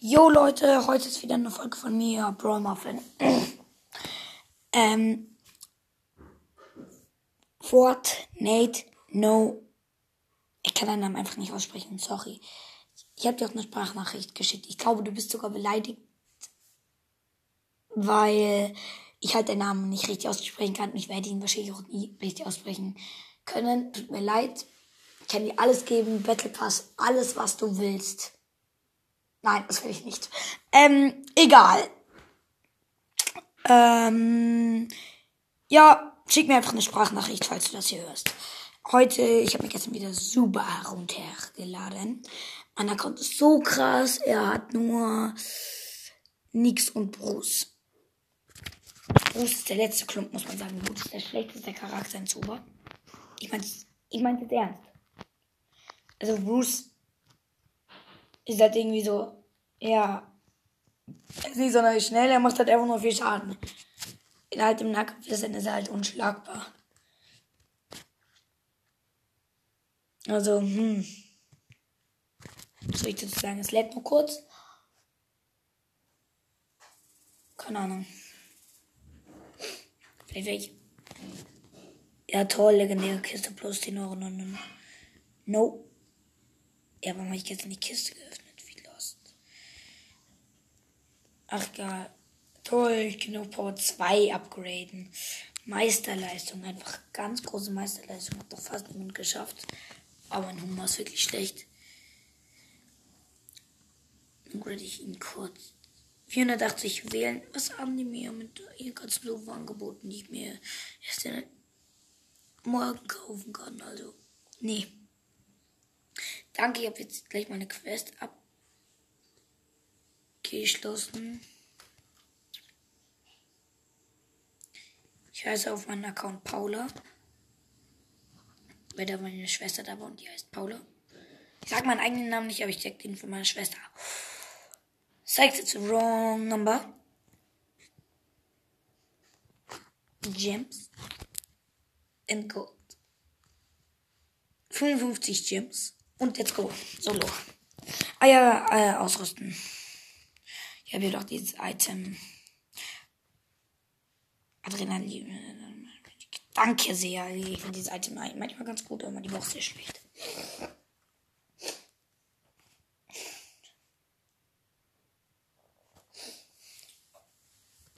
Jo Leute, heute ist wieder eine Folge von mir, Brawl Muffin. ähm, Fortnite No. Ich kann deinen Namen einfach nicht aussprechen, sorry. Ich habe dir auch eine Sprachnachricht geschickt. Ich glaube, du bist sogar beleidigt, weil ich halt deinen Namen nicht richtig aussprechen kann. Und ich werde ihn wahrscheinlich auch nie richtig aussprechen können. Tut mir leid. Ich kann dir alles geben, Battle Pass, alles, was du willst. Nein, das will ich nicht. Ähm, egal. Ähm, ja, schick mir einfach eine Sprachnachricht, falls du das hier hörst. Heute, ich habe mir gestern wieder super runtergeladen. Mein Account ist so krass. Er hat nur Nix und Bruce. Bruce ist der letzte Klump, muss man sagen. Bruce ist der schlechteste Charakter in Zuber. Ich meine ich mein das ernst. Also Bruce ist halt irgendwie so, ja, ist nicht sonderlich schnell, er macht halt einfach nur viel Schaden. In halt im Nahkampf ist er halt unschlagbar. Also, hm. Was soll ich dazu sagen? Es lädt nur kurz. Keine Ahnung. Vielleicht welche. Ja, toll, legendäre Kiste plus 10 Euro. No. Ja, warum habe ich gestern die Kiste geöffnet? Wie lost. Ach, egal. Toll, ich kann auf Power 2 upgraden. Meisterleistung, einfach ganz große Meisterleistung. Hat doch fast niemand geschafft. Aber ein Humor ist wirklich schlecht. Dann grade ich ihn kurz. 480 wählen. Was haben die mir mit ihren ganzen doofen Angeboten, die ich mir erst in morgen kaufen kann? Also, nee. Danke, ich habe jetzt gleich meine Quest abgeschlossen. Ich heiße auf meinem Account Paula. Weil da meine Schwester da war und die heißt Paula. Ich sag meinen eigenen Namen nicht, aber ich check den für meine Schwester. Zeigt it's wrong number. Gems. And gold. 55 Gems. Und let's go. Solo. Ja, äh, ausrüsten. Ich habe hier doch dieses Item. Adrenalin. Danke sehr. Ich finde dieses Item manchmal ganz gut, aber die Woche sehr schlecht.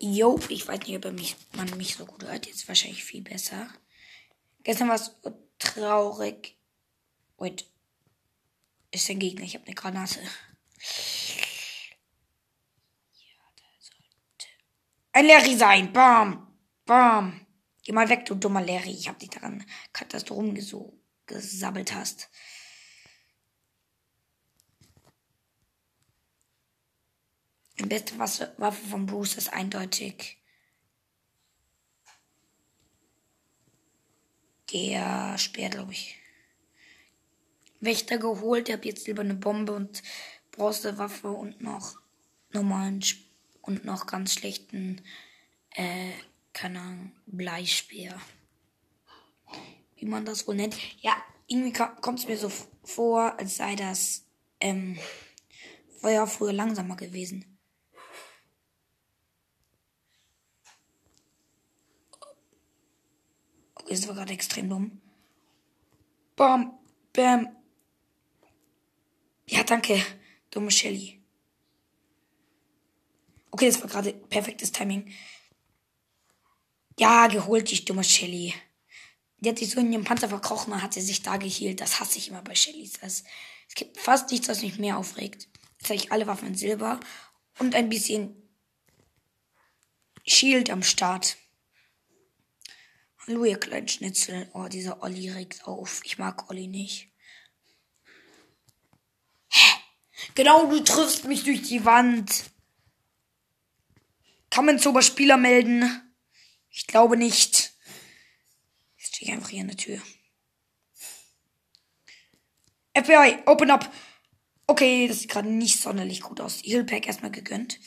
Jo, ich weiß nicht, ob mich, man mich so gut hört. Jetzt wahrscheinlich viel besser. Gestern war es traurig. Wait. Ist der Gegner. Ich habe eine Granate. Ein Larry sein. Bam. Bam. Geh mal weg, du dummer Larry. Ich hab dich daran erkannt, dass du rumgesabbelt hast. Die beste Waffe von Bruce ist eindeutig der Speer, glaube ich. Wächter geholt. Ich habe jetzt lieber eine Bombe und Bronzewaffe und noch normalen und noch ganz schlechten, äh, keine Ahnung, Bleispeer. Wie man das wohl nennt. Ja, irgendwie kommt es mir so vor, als sei das, ähm, Feuer früher langsamer gewesen. Okay, das war gerade extrem dumm. Bam, bam, ja, danke, dumme Shelly. Okay, das war gerade perfektes Timing. Ja, geholt dich, dumme Shelly. Die hat sich so in ihrem Panzer verkrochen und hat sie sich da gehielt. Das hasse ich immer bei Shellys. es gibt fast nichts, was mich mehr aufregt. Jetzt habe ich alle Waffen in Silber und ein bisschen Shield am Start. Hallo, ihr kleinen Schnitzel. Oh, dieser Olli regt auf. Ich mag Olli nicht. Genau, du triffst mich durch die Wand. Kann man zum Spieler melden? Ich glaube nicht. Jetzt stehe ich einfach hier an der Tür. FBI, open up. Okay, das sieht gerade nicht sonderlich gut aus. Healpack erstmal gegönnt.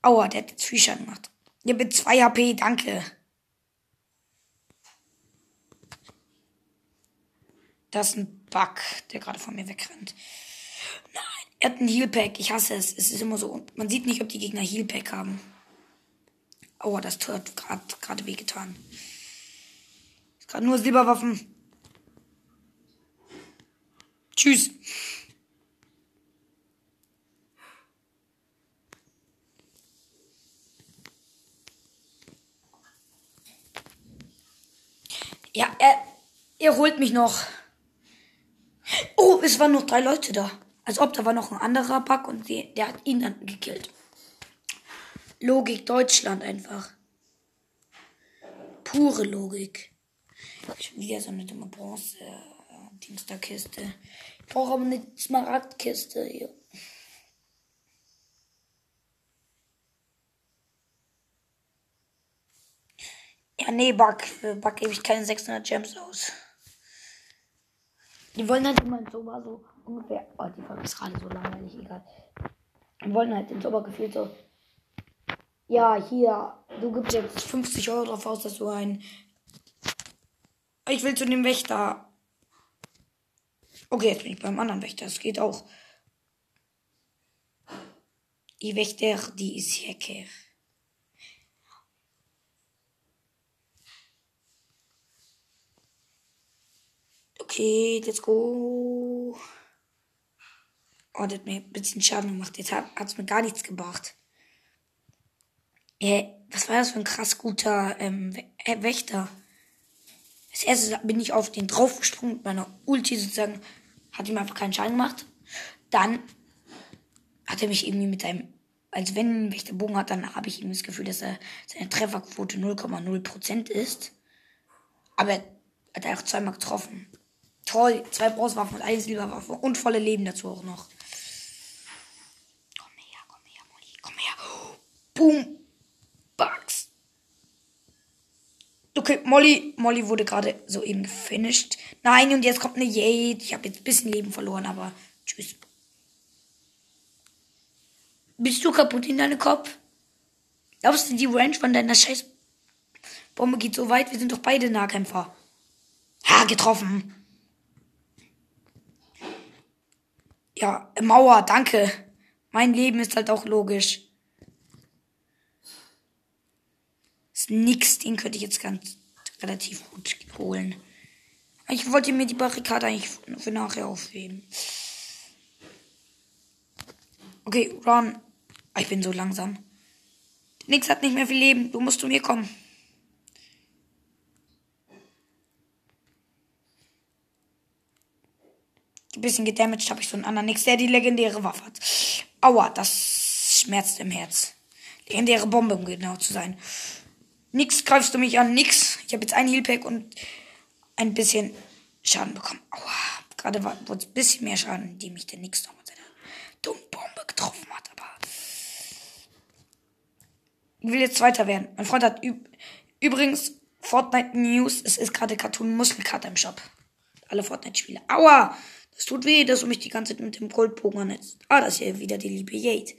Aua, der hat jetzt Schaden gemacht. Ja, mit 2 HP, danke. Das ist ein Bug, der gerade von mir wegrennt. Nein, Er hat ein Healpack. Ich hasse es. Es ist immer so. Man sieht nicht, ob die Gegner Healpack haben. Oh, das Tor hat gerade wehgetan. Ist gerade nur Silberwaffen. Tschüss. Ja, er, er holt mich noch. Oh, es waren noch drei Leute da. Als ob da war noch ein anderer Bug und die, der hat ihn dann gekillt. Logik Deutschland einfach. Pure Logik. Schon wieder so eine dumme Bronze. Äh. Ich brauche aber eine Smaragdkiste hier. Ja, nee, Bug. Für Bug gebe ich keine 600 Gems aus. Die wollen halt immer in Soba so ungefähr. Oh, die Folge ist gerade so langweilig, egal. Die wollen halt in Soba gefühlt so. Ja, hier, du gibst jetzt 50 Euro drauf aus, dass du ein. Ich will zu dem Wächter. Okay, jetzt bin ich beim anderen Wächter. Das geht auch. Die Wächter, die ist Hacker. Okay, let's go. Oh, das hat mir ein bisschen Schaden gemacht. Jetzt hat es mir gar nichts gebracht. Äh, was war das für ein krass guter ähm, Wächter? Als erstes bin ich auf den draufgesprungen mit meiner Ulti sozusagen. Hat ihm einfach keinen Schaden gemacht. Dann hat er mich irgendwie mit einem, als wenn ein Wächter Bogen hat, dann habe ich ihm das Gefühl, dass er seine Trefferquote 0,0% ist. Aber er hat auch zweimal getroffen. Toll, zwei Bronzewaffen und eine Silberwaffe und volle Leben dazu auch noch. Komm her, komm her, Molly, komm her. Boom. Bugs. Okay, Molly, Molly wurde gerade soeben gefinisht. Nein, und jetzt kommt eine Jade. Ich habe jetzt ein bisschen Leben verloren, aber tschüss. Bist du kaputt in deinem Kopf? Glaubst du, die Range von deiner scheiß Bombe geht so weit? Wir sind doch beide Nahkämpfer. Ha, getroffen. Ja, Mauer, danke. Mein Leben ist halt auch logisch. Nix, den könnte ich jetzt ganz relativ gut holen. Ich wollte mir die Barrikade eigentlich für nachher aufheben. Okay, run. Ah, ich bin so langsam. Nix hat nicht mehr viel Leben. Du musst zu mir kommen. Ein bisschen gedamaged habe ich so einen anderen Nix, der die legendäre Waffe hat. Aua, das schmerzt im Herz. Legendäre Bombe, um genau zu sein. Nix greifst du mich an, nix. Ich habe jetzt ein Healpack und ein bisschen Schaden bekommen. Aua, gerade wurde es ein bisschen mehr Schaden, die mich der Nix noch mit seiner dummen Bombe getroffen hat. Aber ich will jetzt weiter werden. Mein Freund hat üb übrigens Fortnite News. Es ist gerade Cartoon Muskelkater im Shop. Alle Fortnite-Spiele. Aua! Das tut weh, dass du mich die ganze Zeit mit dem Goldbogen annetzt. Ah, das ist ja wieder die liebe Jade.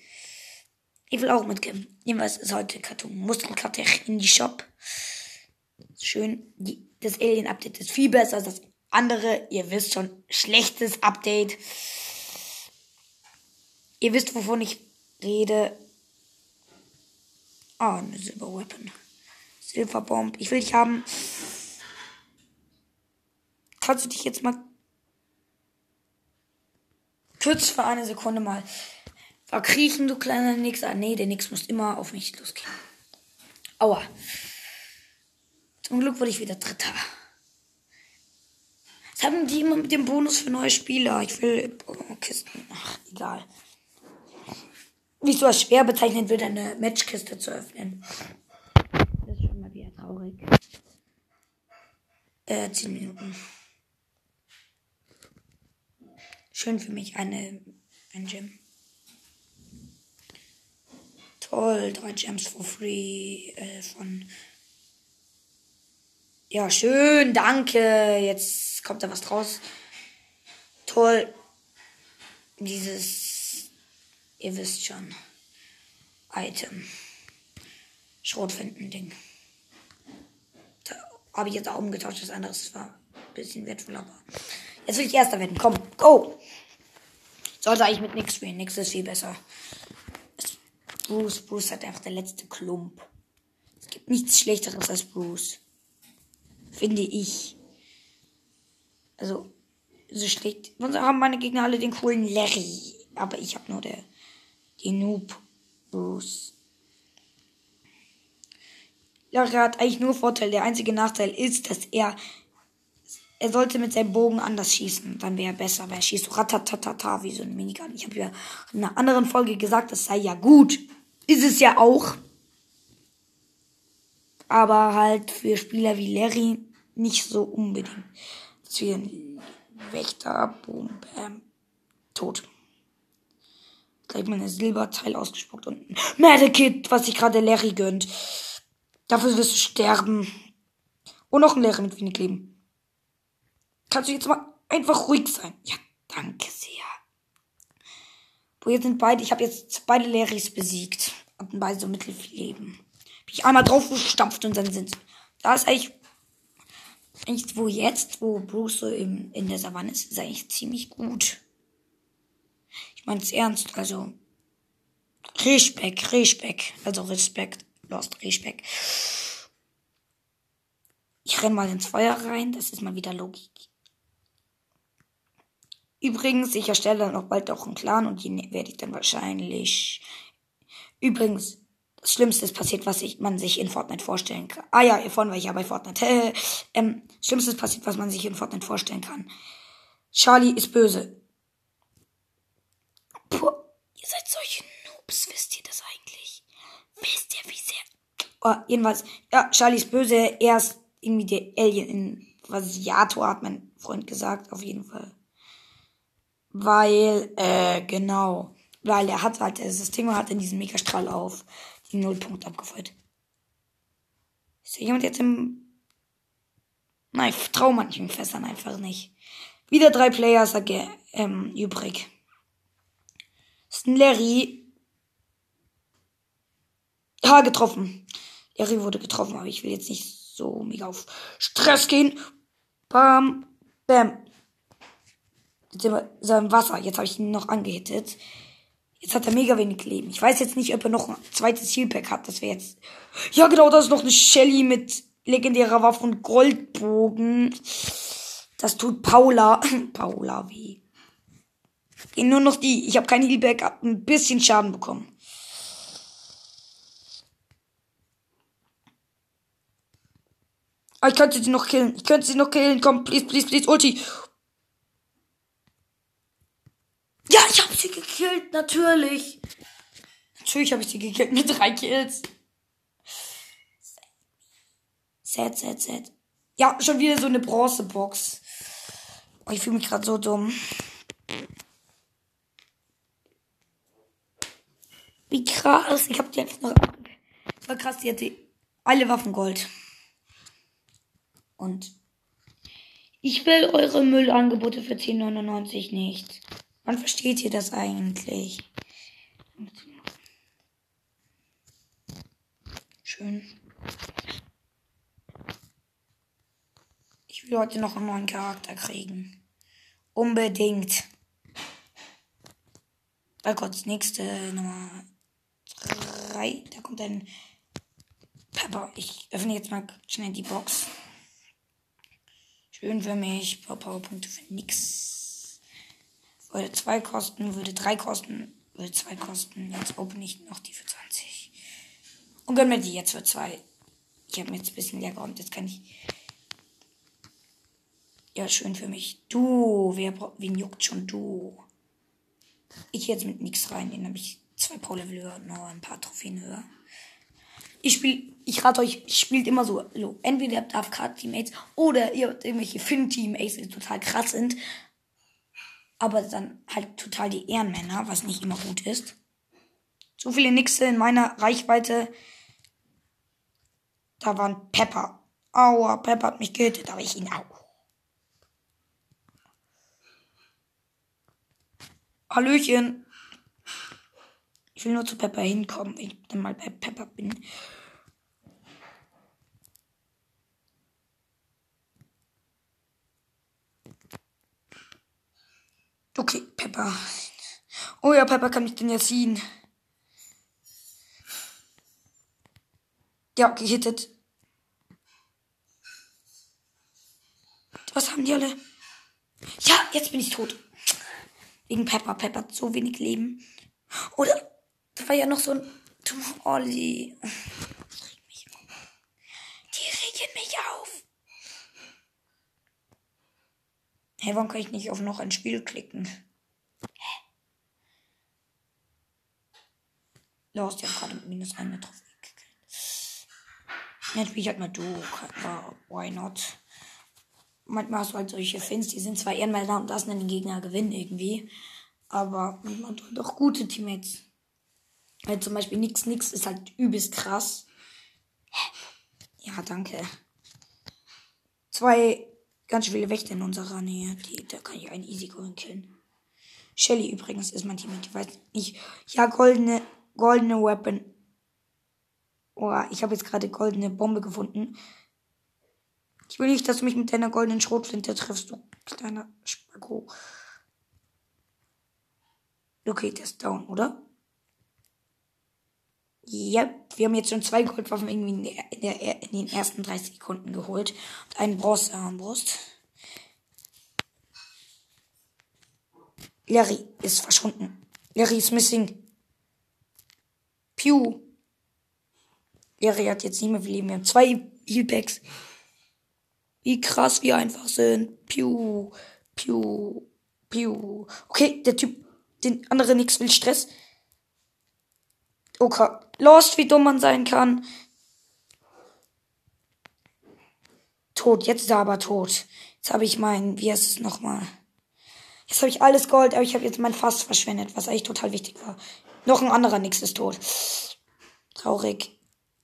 Ich will auch mitkämpfen. Jedenfalls ist heute Karton Muskelkarte in die Shop. Schön. Die, das Alien-Update ist viel besser als das andere. Ihr wisst schon, schlechtes Update. Ihr wisst, wovon ich rede. Ah, oh, eine Silberweapon. Silverbomb. Ich will dich haben. Kannst du dich jetzt mal kurz für eine Sekunde mal verkriechen, du kleiner Nix. Ah, nee, der Nix muss immer auf mich losgehen. Aua. Zum Glück wurde ich wieder Dritter. Was haben die immer mit dem Bonus für neue Spieler? Ich will Kisten. Ach, egal. Wie so als schwer bezeichnet wird, eine Matchkiste zu öffnen. Das ist schon mal wieder traurig. Äh, 10 Minuten. Schön für mich, eine, ein Gym. Toll, drei Gems for free äh, von. Ja, schön, danke. Jetzt kommt da was draus. Toll. Dieses, ihr wisst schon, Item. Schrotfinden-Ding. Da habe ich jetzt auch umgetauscht. Das andere war ein bisschen wertvoller, aber jetzt will ich erster werden. Komm, go! Sollte eigentlich mit nix spielen. Nix ist viel besser. Bruce, Bruce hat einfach der letzte Klump. Es gibt nichts Schlechteres als Bruce. Finde ich. Also, so schlecht. Sonst haben meine Gegner alle den coolen Larry. Aber ich habe nur der, den Noob Bruce. Larry hat eigentlich nur Vorteil. Der einzige Nachteil ist, dass er er sollte mit seinem Bogen anders schießen. Dann wäre er besser, weil er schießt so ratatatata wie so ein Minigun. Ich habe ja in einer anderen Folge gesagt, das sei ja gut. Ist es ja auch. Aber halt für Spieler wie Larry nicht so unbedingt. Deswegen Wächter, Boom, Bam, tot. Gleich mal ein Silberteil ausgespuckt und Medikit, was sich gerade Larry gönnt. Dafür wirst du sterben. Und noch ein Larry mit wenig Leben. Kannst du jetzt mal einfach ruhig sein? Ja, danke sehr. Wo jetzt sind beide, ich habe jetzt beide Larrys besiegt. Hatten beide so mittelfiel Leben. Bin ich einmal drauf gestampft und dann sind Da ist eigentlich, eigentlich wo jetzt, wo Bruce so im, in der Savanne ist, ist eigentlich ziemlich gut. Ich meine es ernst, also Respekt, Respekt, also Respekt, lost Respekt. Ich renn mal ins Feuer rein, das ist mal wieder Logik. Übrigens, ich erstelle dann auch bald auch einen Clan und den werde ich dann wahrscheinlich. Übrigens, das Schlimmste ist passiert, was ich, man sich in Fortnite vorstellen kann. Ah ja, vorhin war ich ja bei Fortnite. ähm, Schlimmste ist passiert, was man sich in Fortnite vorstellen kann. Charlie ist böse. Puh, ihr seid solche Noobs, wisst ihr das eigentlich? Wisst ihr, wie sehr. Oh, jedenfalls, ja, Charlie ist böse. Er ist irgendwie der Alien in Vasiator, hat mein Freund gesagt, auf jeden Fall. Weil, äh, genau. Weil er hat halt, das Ding hat in diesem Megastrahl auf die Nullpunkt abgefeuert. Ist hier jemand jetzt im. Nein, ich trau manchen Fässern einfach nicht. Wieder drei Players ähm, übrig. Ist ein Larry. Ja, getroffen. Larry wurde getroffen, aber ich will jetzt nicht so mega auf Stress gehen. Bam, bam. Jetzt sind wir im Wasser. Jetzt habe ich ihn noch angehittet. Jetzt hat er mega wenig Leben. Ich weiß jetzt nicht, ob er noch ein zweites Healpack hat. Das wäre jetzt. Ja, genau, da ist noch eine Shelly mit legendärer Waffe und Goldbogen. Das tut Paula. Paula weh. Gehen nur noch die. Ich habe kein Healback, hab ein bisschen Schaden bekommen. Ah, ich könnte sie noch killen. Ich könnte sie noch killen. Komm, please, please, please, Ulti. Ja, ich habe sie gekillt, natürlich. Natürlich habe ich sie gekillt mit drei Kills. Sad, sad, sad. Ja, schon wieder so eine Bronzebox. Oh, ich fühle mich gerade so dumm. Wie krass. Ich habe die einfach noch. Voll krass, die hatte alle Waffen Gold. Und ich will eure Müllangebote für 10,99 nicht. Wann versteht ihr das eigentlich? Schön. Ich will heute noch einen neuen Charakter kriegen. Unbedingt. Da kommt nächste Nummer 3. Da kommt ein Pepper. Ich öffne jetzt mal schnell die Box. Schön für mich. Powerpunkte für nix. Würde 2 kosten, würde 3 kosten, würde 2 kosten. Jetzt open ich noch die für 20. Und gönn mir die jetzt für 2. Ich habe mir jetzt ein bisschen leer geräumt. Jetzt kann ich. Ja, schön für mich. Du, wer, wen juckt schon du? Ich jetzt mit nix rein. Den habe ich zwei Pro-Level höher, nur ein paar Trophäen höher. Ich spiele, ich rate euch, spielt immer so, entweder habt AFK-Teammates oder ihr habt irgendwelche Finn-Teammates, die total krass sind aber dann halt total die Ehrenmänner, was nicht immer gut ist. So viele Nixe in meiner Reichweite. Da waren Pepper. Aua, Pepper hat mich getötet, aber ich ihn auch. Hallöchen. Ich will nur zu Pepper hinkommen, wenn ich dann mal bei Pepper bin. Okay, Pepper. Oh ja, Pepper kann mich den ja ziehen. Ja, gehittet. Was haben die alle? Ja, jetzt bin ich tot. Wegen Pepper. Pepper hat so wenig Leben. Oder, da war ja noch so ein Olli. Die regen mich auf. Hey, warum kann ich nicht auf noch ein Spiel klicken? Hä? Los, die haben gerade mit minus eine Trophäe gekillt. Jetzt spiel ich halt mal du. Why not? manchmal hast du halt solche Fins, die sind zwar ehrenmal da und lassen dann den Gegner gewinnen irgendwie. Aber man hat doch gute Teammates. Weil zum Beispiel nix nix ist halt übelst krass. Ja, danke. Zwei ganz viele Wächter in unserer Nähe. Die, da kann ich einen easy going killen. Shelly übrigens ist mein Teammate. Ich weiß nicht. Ja, goldene, goldene Weapon. Oh, ich habe jetzt gerade goldene Bombe gefunden. Ich will nicht, dass du mich mit deiner goldenen Schrotflinte triffst, du kleiner Spacko. Okay, der ist down, oder? Ja, wir haben jetzt schon zwei Goldwaffen irgendwie in, der, in, der, in den ersten 30 Sekunden geholt. Und einen Bronzearmbrust. Larry ist verschwunden. Larry ist missing. Pew. Larry hat jetzt nicht mehr viel Leben. Wir haben zwei Healpacks. Wie krass wir einfach sind. Piu, piu, piu. Okay, der Typ, den anderen nix will Stress. Okay, lost, wie dumm man sein kann. Tot, jetzt ist er aber tot. Jetzt habe ich mein, wie heißt es nochmal? Jetzt habe ich alles Gold, aber ich habe jetzt mein Fass verschwendet, was eigentlich total wichtig war. Noch ein anderer Nix ist tot. Traurig.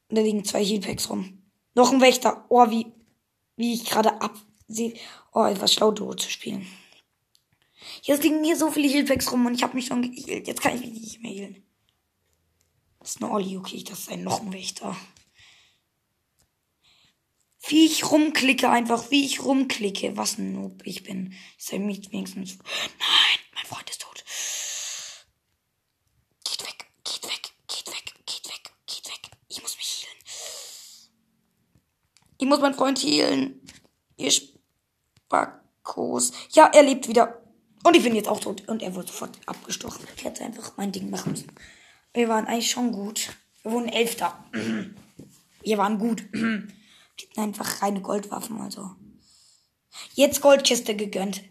Da liegen zwei Healpacks rum. Noch ein Wächter. Oh, wie wie ich gerade absehe. Oh, etwas schlau Duo zu spielen. Jetzt liegen hier so viele Healpacks rum und ich habe mich schon geheilt. Jetzt kann ich mich nicht mehr healen. Das ist eine Olli, okay, das ist ein Lochenwächter. Wie ich rumklicke einfach, wie ich rumklicke. Was ein Noob ich bin. Sei mich wenigstens. Nein, mein Freund ist tot. Geht weg, geht weg, geht weg, geht weg, geht weg. Ich muss mich healen. Ich muss meinen Freund healen. Ihr Spackos. Ja, er lebt wieder. Und ich bin jetzt auch tot. Und er wurde sofort abgestochen. Ich hätte einfach mein Ding machen müssen. Wir waren eigentlich schon gut. Wir wurden Elfter. Wir waren gut. Wir hatten einfach reine Goldwaffen, also. Jetzt Goldkiste gegönnt.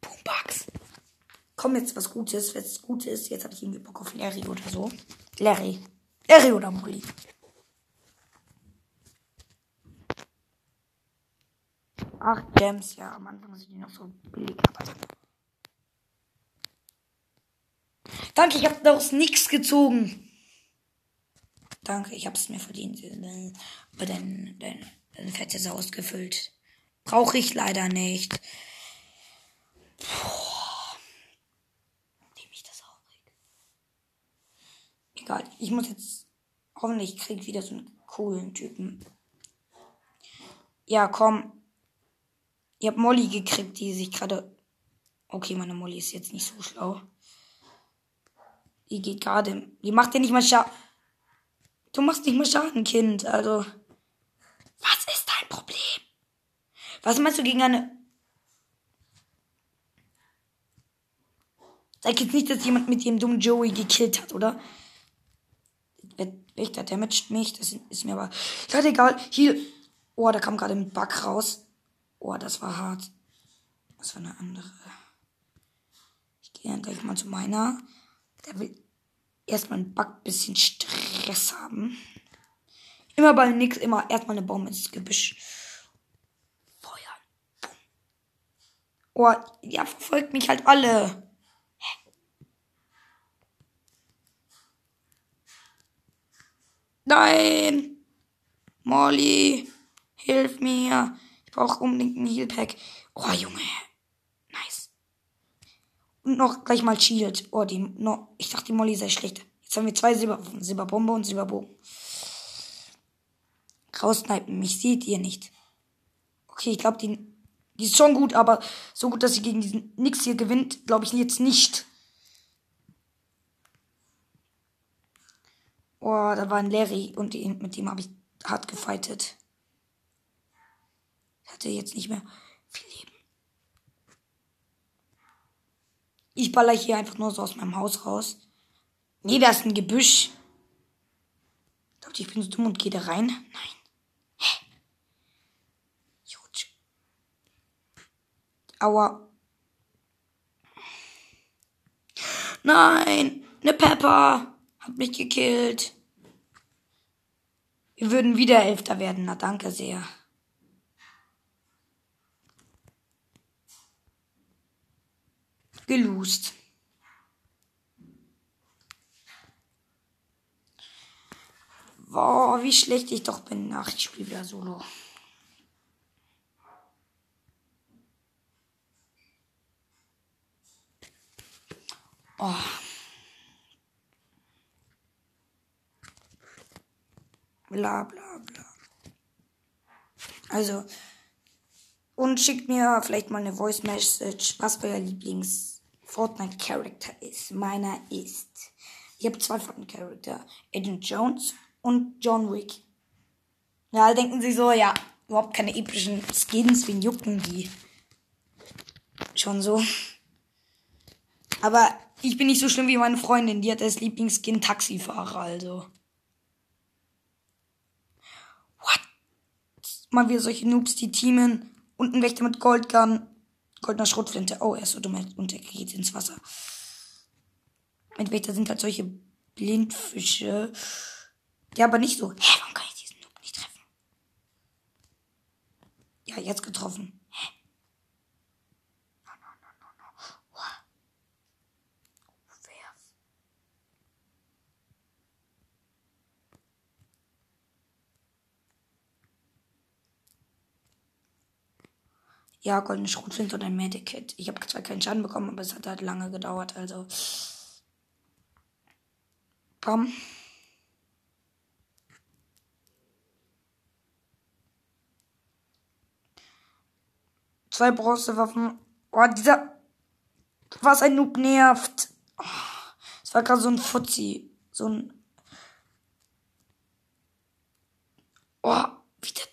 Boombox. Komm jetzt was Gutes, was Gutes. Jetzt habe ich irgendwie Bock auf Larry oder so. Larry. Larry oder Molly. Acht Gems, ja, am Anfang sind die noch so billig, aber. Danke, ich habe daraus nichts gezogen. Danke, ich habe es mir verdient. Aber dein, dein, dein Fett ist ausgefüllt. Brauche ich leider nicht. Boah. Wie mich das aufregt. Egal, ich muss jetzt. Hoffentlich krieg wieder so einen coolen Typen. Ja, komm. Ich hab Molly gekriegt, die sich gerade. Okay, meine Molly ist jetzt nicht so schlau. Die geht gerade. Die macht dir nicht mal Schaden. Du machst nicht mal Schaden, Kind. Also. Was ist dein Problem? Was meinst du gegen eine. Sag jetzt nicht, dass jemand mit dem dummen Joey gekillt hat, oder? Wächter damaged mich. Das ist mir aber. Ja, egal. Hier. Oh, da kam gerade ein Bug raus. Oh, das war hart. Was für eine andere. Ich gehe dann gleich mal zu meiner. Der will erstmal ein Bug bisschen Stress haben. Immer bei nix, immer erstmal eine Bombe ins Gebüsch. Feuern. Oh, ja, verfolgt mich halt alle. Nein! Molly, hilf mir brauche unbedingt ein Healpack. Oh, Junge. Und noch gleich mal Shield. Oh, die, no, ich dachte, die Molly sei schlecht. Jetzt haben wir zwei Silberwaffen. Silberbombe und Silberbogen. Raussnipen. Mich seht ihr nicht. Okay, ich glaube, die, die ist schon gut, aber so gut, dass sie gegen diesen Nix hier gewinnt, glaube ich jetzt nicht. Oh, da war ein Larry und mit dem habe ich hart gefightet. Hatte jetzt nicht mehr viel Leben. Ich baller hier einfach nur so aus meinem Haus raus. Nee, da ist ein Gebüsch. Dachte, ich bin so dumm und gehe da rein. Nein. Hä? Ich rutsche. Aua. Nein, eine Pepper hat mich gekillt. Wir würden wieder Elfter werden. Na, danke sehr. Gelust. Boah, wie schlecht ich doch bin. Ach, ich spiele wieder Solo. Oh. Bla bla bla. Also, und schickt mir vielleicht mal eine Voice Message, was euer Lieblings Fortnite Charakter ist. Meiner ist. Ich habe zwei Fortnite Charakter. Agent Jones und John Wick. Ja, denken sie so, ja, überhaupt keine epischen Skins, wen jucken die? Schon so. Aber ich bin nicht so schlimm wie meine Freundin, die hat als Lieblingsskin Taxifahrer, also. What? Mal wieder solche Noobs, die teamen. Unten Wächter mit Goldgun. Goldener Schrotflinte. Oh, er ist so dumm und er geht ins Wasser. Wächter sind halt solche Blindfische. Ja, aber nicht so. Hä, warum kann ich diesen Noob nicht treffen? Ja, jetzt getroffen. Hä? No, no, no, no, no. What? Wer? Ja, goldene Schrotflinte und ein Medikit. Ich habe zwar keinen Schaden bekommen, aber es hat halt lange gedauert, also. Komm. Zwei Bronzewaffen. Oh, dieser. Was ein Noob nervt. Oh, es war gerade so ein Fuzzi. So ein. Oh, wie der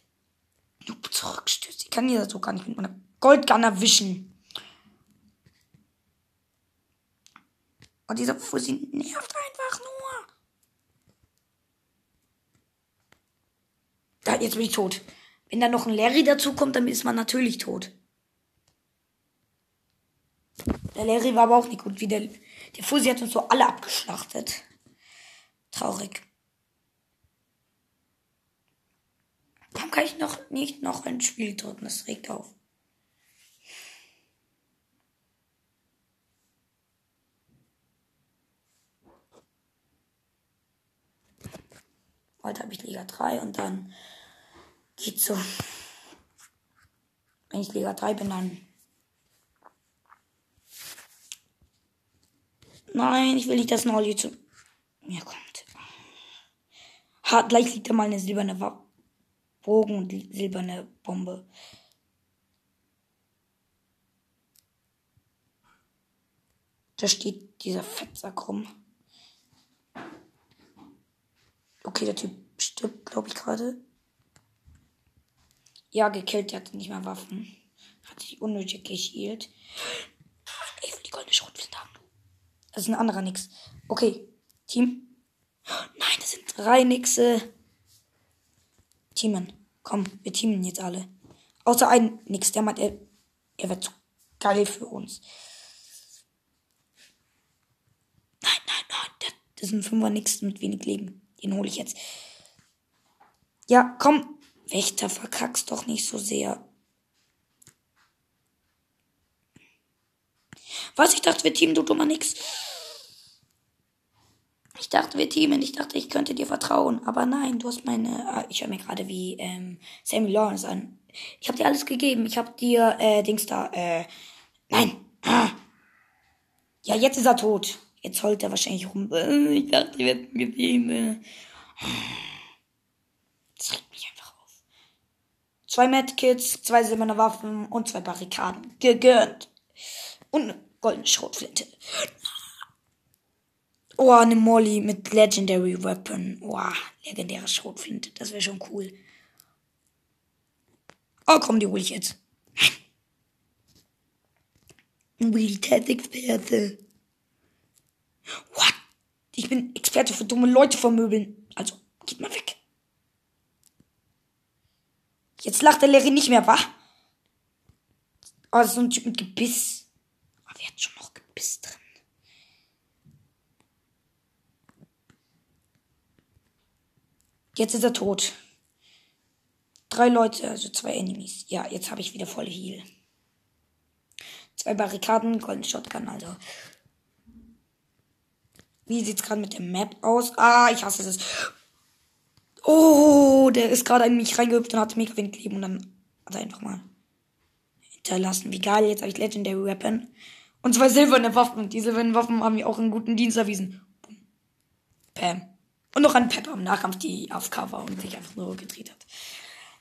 Noob zurückstößt. Ich kann hier so gar nicht mit meiner Goldgun erwischen. Und dieser Fuzzi nervt einfach nur. Da, jetzt bin ich tot. Wenn da noch ein Larry dazu kommt, dann ist man natürlich tot. Der Larry war aber auch nicht gut. Wie der, der Fuzzi hat uns so alle abgeschlachtet. Traurig. Warum kann ich noch nicht noch ein Spiel drücken? Das regt auf. Heute habe ich Liga 3 und dann geht's so. Wenn ich Liga 3 bin, dann Nein, ich will nicht, dass Nolly zu mir kommt. Ha, gleich liegt da mal eine silberne Wa Bogen und silberne Bombe. Da steht dieser Fettsack rum. Okay, der Typ stirbt, glaube ich, gerade. Ja, gekillt, der hatte nicht mehr Waffen. Hat sich unnötig gehielt. Ich will die goldene Schrotflinte haben. Das ist ein anderer Nix. Okay. Team. Nein, das sind drei Nixe. Teamen. Komm, wir teamen jetzt alle. Außer ein Nix, der meint, er, er wird zu geil für uns. Nein, nein, nein. Das ist ein Fünfer Nix mit wenig Leben. Den hole ich jetzt. Ja, komm. Wächter, verkackst doch nicht so sehr. Was? Ich dachte, wir teamen, du dummer Nix. Ich dachte, wir teamen. Ich dachte, ich könnte dir vertrauen. Aber nein, du hast meine. Ah, ich höre mir gerade wie ähm, Sammy Lawrence an. Ich habe dir alles gegeben. Ich habe dir äh, Dings da. Äh, nein. Ja, jetzt ist er tot. Jetzt heult er wahrscheinlich rum. Ich dachte, wir hätten gegeben. Das regt mich einfach auf. Zwei Medkits, zwei silberne Waffen und zwei Barrikaden. Gegönnt. Und eine goldene Schrotflinte. Oh, eine Molly mit Legendary Weapon. Oh, legendäre Schrotflinte. Das wäre schon cool. Oh, komm, die hole ich jetzt. Mobilitätsexperte. What? Ich bin Experte für dumme Leute vermöbeln. Also, geht mal weg. Jetzt lacht der Larry nicht mehr, wa? Oh, das ist so ein Typ mit Gebiss. Oh, wer hat schon noch Gebiss drin? Jetzt ist er tot. Drei Leute, also zwei Enemies. Ja, jetzt habe ich wieder volle Heal. Zwei Barrikaden, Golden Shotgun, also. Wie sieht's gerade mit der Map aus? Ah, ich hasse es. Oh, der ist gerade in mich reingehüpft und hat mega wenig Leben und dann hat er einfach mal hinterlassen. Wie geil, jetzt habe ich Legendary Weapon. Und zwei silberne Waffen. Und die silbernen Waffen haben mir auch einen guten Dienst erwiesen. Pam. Und noch ein Pepper im Nachkampf, die auf Cover und sich einfach nur gedreht hat.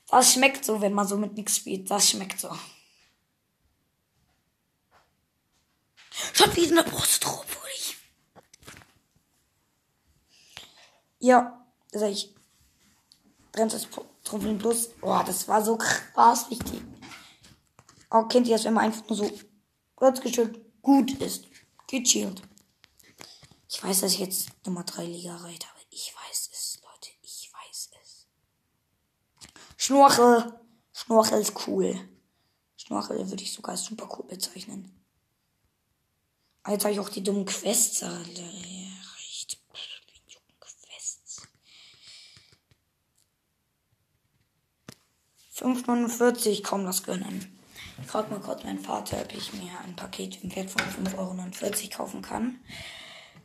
Das schmeckt so, wenn man so mit nichts spielt. Das schmeckt so. Schaut wie eine Brust ich. Ja, sag ich. Bremses Trumpeln Plus. Boah, das war so krass wichtig. Auch kennt ihr das, wenn man einfach nur so kurz geschützt gut ist. Gechillt. Ich weiß, dass ich jetzt Nummer 3 Liga reite, aber ich weiß es, Leute. Ich weiß es. Schnorchel. Schnorchel ist cool. Schnorchel würde ich sogar super cool bezeichnen. Jetzt habe ich auch die dummen Quests. Echt. Die dummen Quests. 5,49, kaum was gönnen. Ich frage mal kurz meinen Vater, ob ich mir ein Paket im Wert von 5,49 Euro kaufen kann.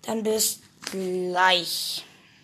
Dann bis gleich.